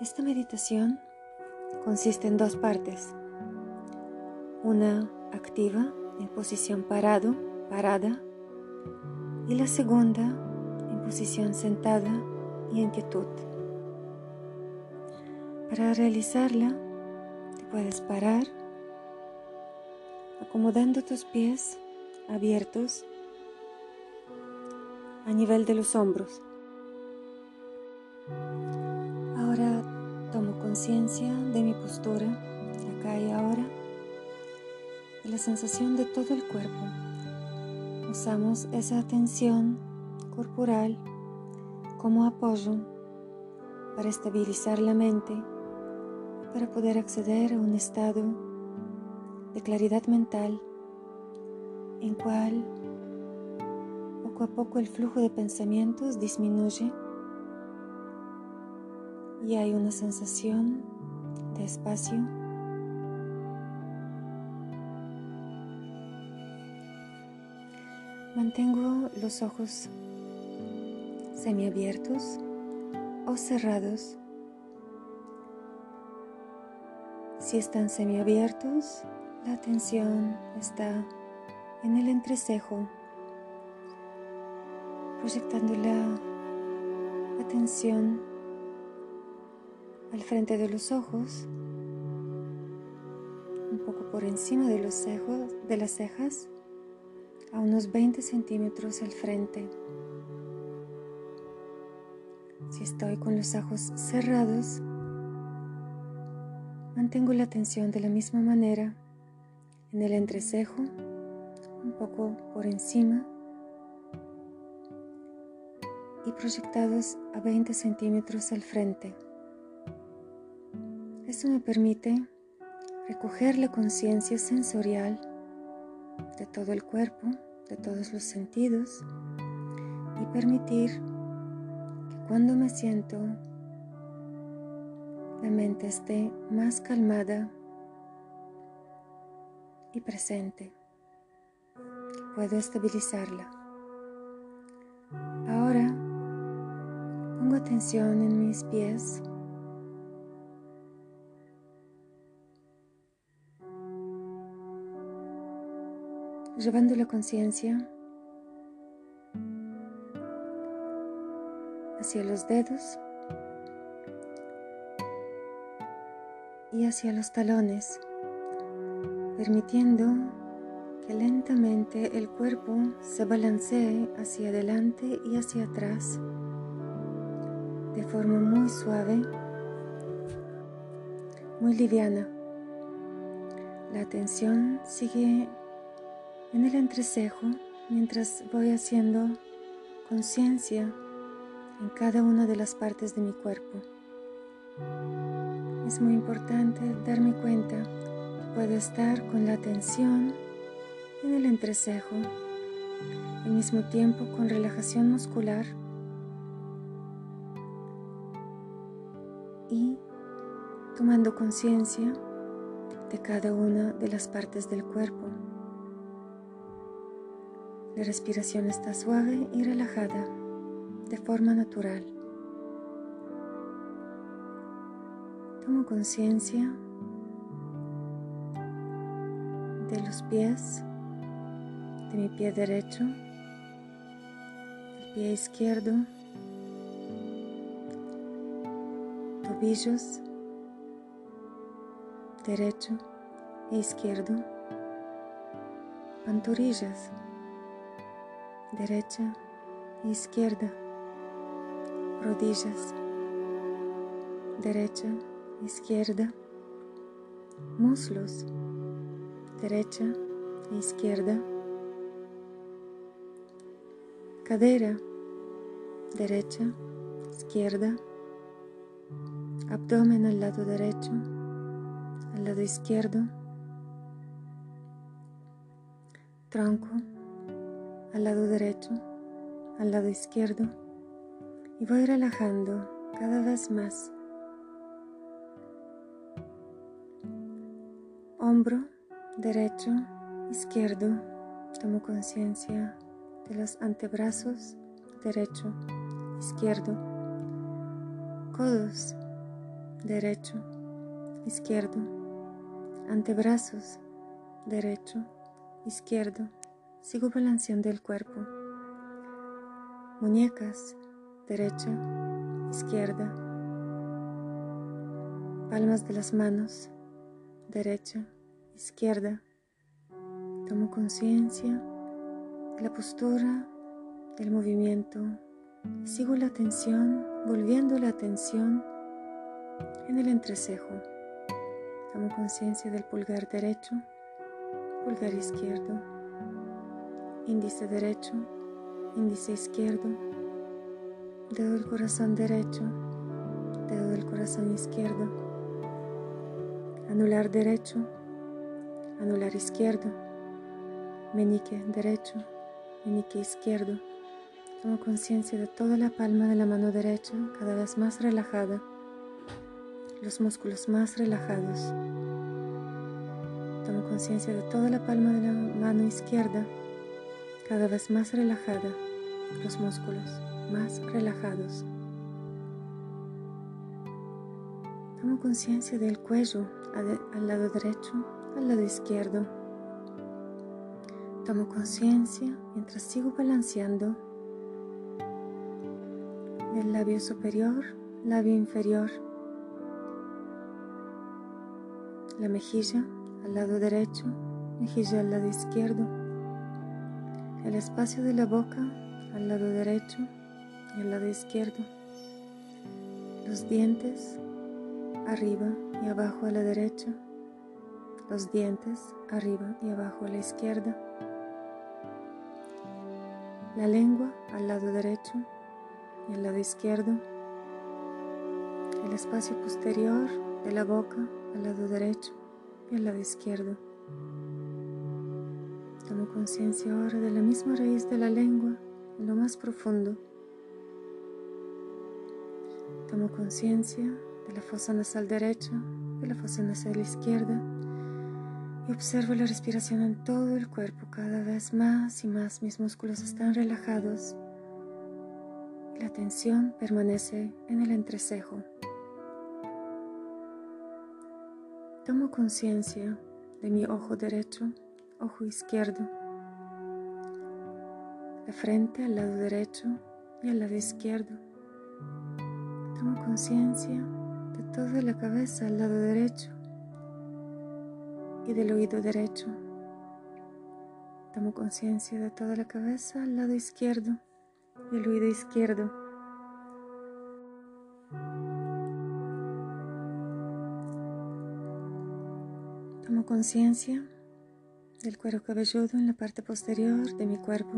Esta meditación consiste en dos partes. Una activa en posición parado, parada, y la segunda en posición sentada y en quietud. Para realizarla, te puedes parar acomodando tus pies abiertos a nivel de los hombros. Conciencia de mi postura, acá y ahora, y la sensación de todo el cuerpo. Usamos esa atención corporal como apoyo para estabilizar la mente, para poder acceder a un estado de claridad mental en cual poco a poco el flujo de pensamientos disminuye y hay una sensación de espacio. Mantengo los ojos semiabiertos o cerrados. Si están semiabiertos, la atención está en el entrecejo, proyectando la atención al frente de los ojos, un poco por encima de, los cejos, de las cejas, a unos 20 centímetros al frente. Si estoy con los ojos cerrados, mantengo la atención de la misma manera en el entrecejo, un poco por encima y proyectados a 20 centímetros al frente. Esto me permite recoger la conciencia sensorial de todo el cuerpo, de todos los sentidos y permitir que cuando me siento la mente esté más calmada y presente. Puedo estabilizarla. Ahora pongo atención en mis pies llevando la conciencia hacia los dedos y hacia los talones, permitiendo que lentamente el cuerpo se balancee hacia adelante y hacia atrás de forma muy suave, muy liviana. La atención sigue en el entrecejo mientras voy haciendo conciencia en cada una de las partes de mi cuerpo. Es muy importante darme cuenta que puedo estar con la atención en el entrecejo, al mismo tiempo con relajación muscular y tomando conciencia de cada una de las partes del cuerpo. La respiración está suave y relajada de forma natural. Tomo conciencia de los pies, de mi pie derecho, el pie izquierdo, tobillos derecho e izquierdo, pantorrillas derecha izquierda, rodillas, derecha, izquierda, muslos, derecha e izquierda, cadera, derecha, izquierda, abdomen al lado derecho, al lado izquierdo, tronco, al lado derecho, al lado izquierdo y voy relajando cada vez más. Hombro derecho, izquierdo, tomo conciencia de los antebrazos derecho, izquierdo, codos derecho, izquierdo, antebrazos, derecho, izquierdo, sigo balanceando el cuerpo, muñecas, derecha, izquierda, palmas de las manos, derecha, izquierda, tomo conciencia de la postura, del movimiento, sigo la atención, volviendo la atención en el entrecejo. Tomo conciencia del pulgar derecho, pulgar izquierdo, índice derecho, índice izquierdo, dedo del corazón derecho, dedo del corazón izquierdo, anular derecho, anular izquierdo, meñique derecho, meñique izquierdo. Tomo conciencia de toda la palma de la mano derecha cada vez más relajada, los músculos más relajados. Tomo conciencia de toda la palma de la mano izquierda cada vez más relajada, los músculos más relajados. Tomo conciencia del cuello al lado derecho, al lado izquierdo. Tomo conciencia mientras sigo balanceando el labio superior, labio inferior, la mejilla al lado derecho, mejilla al lado izquierdo el espacio de la boca al lado derecho y al lado izquierdo, los dientes arriba y abajo a la derecha, los dientes arriba y abajo a la izquierda, la lengua al lado derecho y al lado izquierdo, el espacio posterior de la boca al lado derecho y al lado izquierdo Tomo conciencia ahora de la misma raíz de la lengua en lo más profundo. Tomo conciencia de la fosa nasal derecha, de la fosa nasal izquierda y observo la respiración en todo el cuerpo. Cada vez más y más mis músculos están relajados la tensión permanece en el entrecejo. Tomo conciencia de mi ojo derecho ojo izquierdo, la frente al lado derecho y al lado izquierdo. Tomo conciencia de toda la cabeza al lado derecho y del oído derecho. Tomo conciencia de toda la cabeza al lado izquierdo y el oído izquierdo. Tomo conciencia del cuero cabelludo en la parte posterior de mi cuerpo,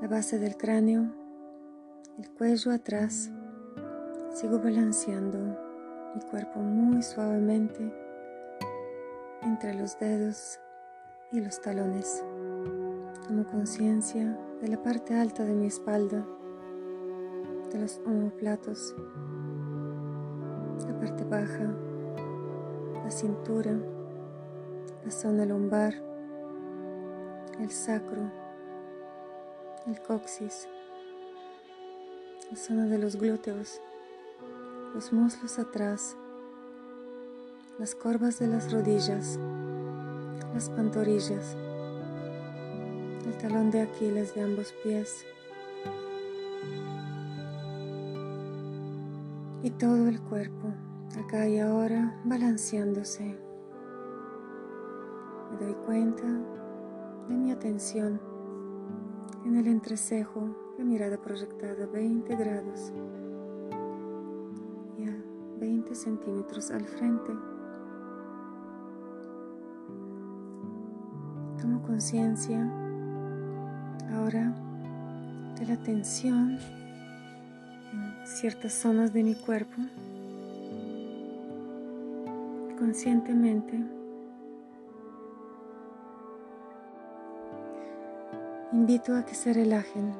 la base del cráneo, el cuello atrás. Sigo balanceando mi cuerpo muy suavemente entre los dedos y los talones. Tomo conciencia de la parte alta de mi espalda, de los omoplatos, la parte baja, la cintura la zona lumbar, el sacro, el coxis, la zona de los glúteos, los muslos atrás, las corvas de las rodillas, las pantorrillas, el talón de Aquiles de ambos pies y todo el cuerpo, acá y ahora balanceándose. Me doy cuenta de mi atención en el entrecejo, la mirada proyectada 20 grados y a 20 centímetros al frente. Tomo conciencia ahora de la tensión en ciertas zonas de mi cuerpo. Conscientemente invito a que se relajen.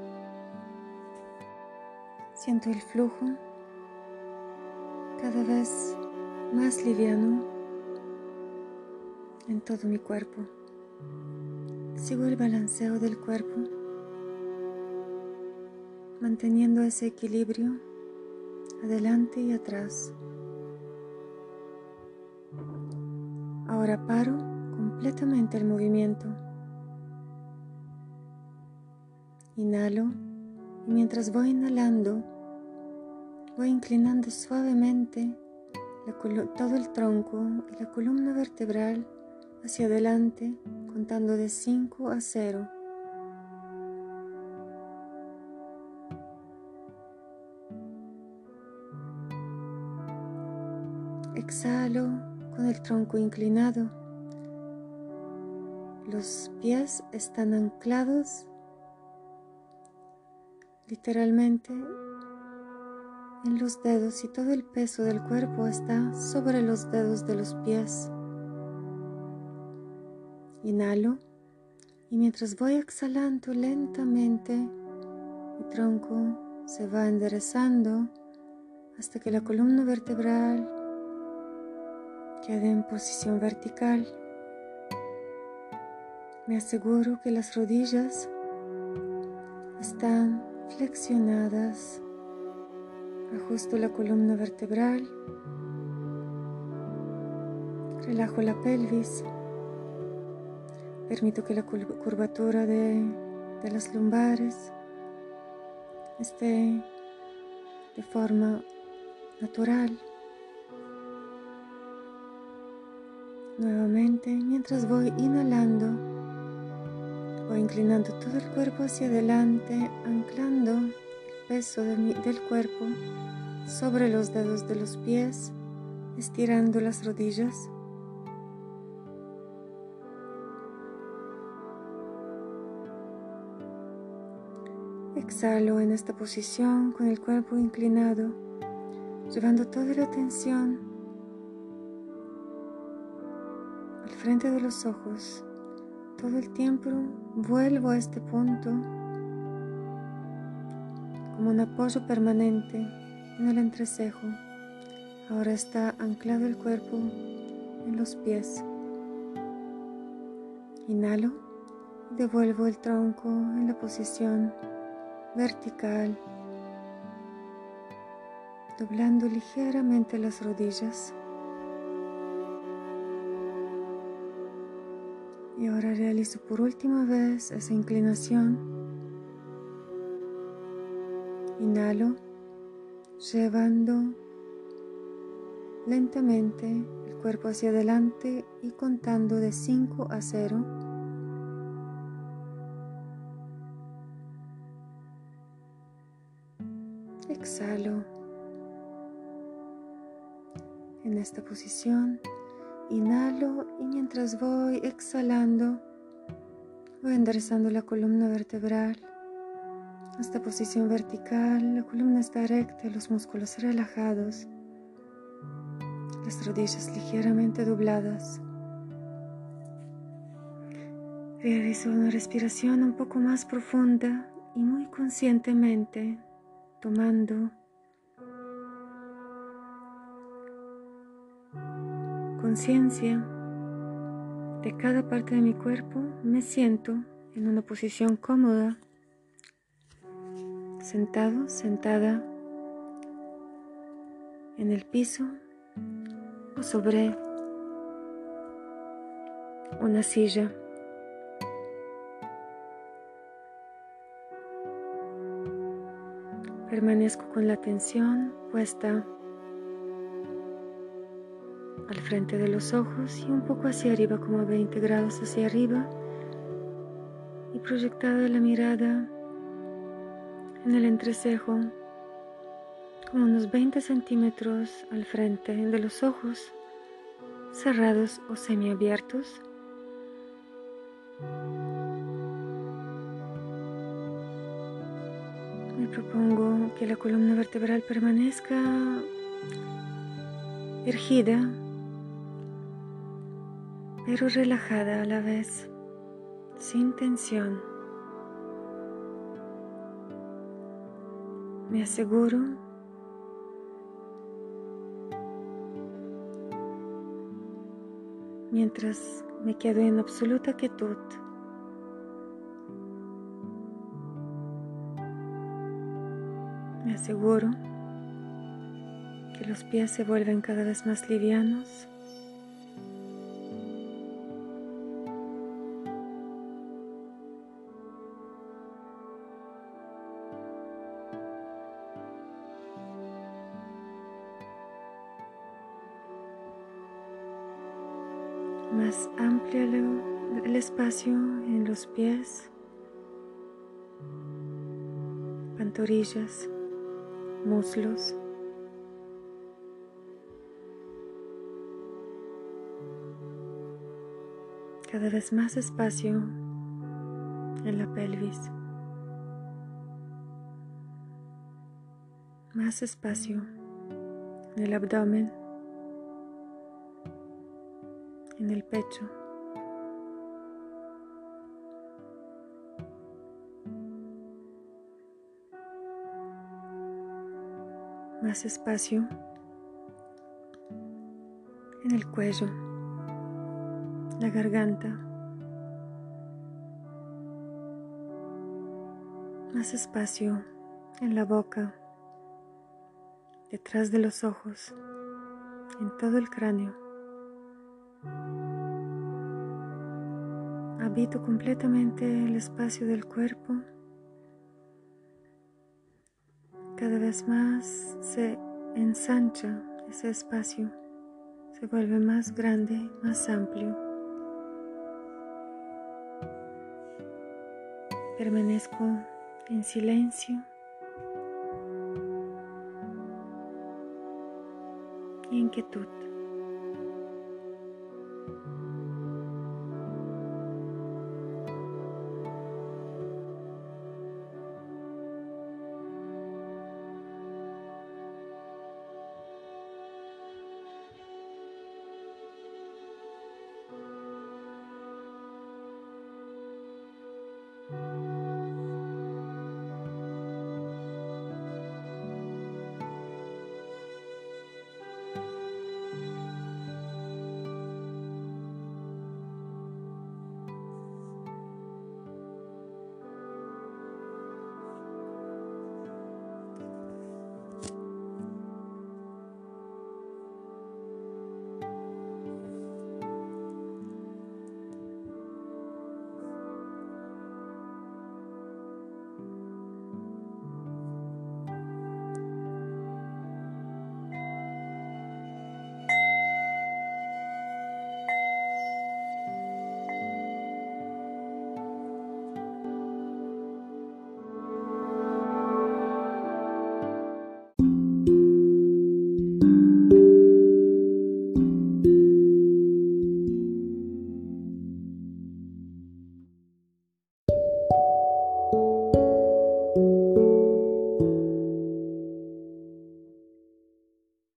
Siento el flujo cada vez más liviano en todo mi cuerpo. Sigo el balanceo del cuerpo, manteniendo ese equilibrio adelante y atrás. Ahora paro completamente el movimiento. Inhalo y mientras voy inhalando, voy inclinando suavemente todo el tronco y la columna vertebral hacia adelante contando de 5 a 0. Exhalo con el tronco inclinado. Los pies están anclados literalmente en los dedos y todo el peso del cuerpo está sobre los dedos de los pies. Inhalo y mientras voy exhalando lentamente, mi tronco se va enderezando hasta que la columna vertebral quede en posición vertical. Me aseguro que las rodillas están flexionadas. Ajusto la columna vertebral. Relajo la pelvis. Permito que la curvatura de, las lumbares esté de forma natural. Nuevamente, mientras voy inhalando, inclinando todo el cuerpo hacia adelante, anclando el peso del cuerpo sobre los dedos de los pies, estirando las rodillas. Exhalo en esta posición con el cuerpo inclinado, llevando toda la atención al frente de los ojos. Todo el tiempo vuelvo a este punto como un apoyo permanente en el entrecejo. Ahora está anclado el cuerpo en los pies. Inhalo y devuelvo el tronco en la posición vertical, doblando ligeramente las rodillas. Ahora realizo por última vez esa inclinación. Inhalo, llevando lentamente el cuerpo hacia adelante y contando de 5 a 0. Exhalo. En esta posición, inhalo y mientras voy exhalando, voy enderezando la columna vertebral. Esta posición vertical, la columna está recta, los músculos relajados, las rodillas ligeramente dobladas. Realizo una respiración un poco más profunda y muy conscientemente tomando conciencia de cada parte de mi cuerpo, me siento en una posición cómoda, sentado, sentada en el piso o sobre una silla. Permanezco con la atención puesta al frente de los ojos y un poco hacia arriba, como a 20 grados hacia arriba, y proyectada la mirada en el entrecejo, como unos 20 centímetros al frente de los ojos, cerrados o semiabiertos. Me propongo que la columna vertebral permanezca ergida, pero relajada a la vez, sin tensión. Me aseguro mientras me quedo en absoluta quietud Me aseguro que los pies se vuelven cada vez más livianos pies, pantorrillas, muslos. Cada vez más espacio en la pelvis. Más espacio en el abdomen, en el pecho. Más espacio en el cuello, la garganta. Más espacio en la boca detrás de los ojos, en todo el cráneo. Habito completamente el espacio del cuerpo. Más se ensancha ese espacio, se vuelve más grande, más amplio. Permanezco en silencio inquietud.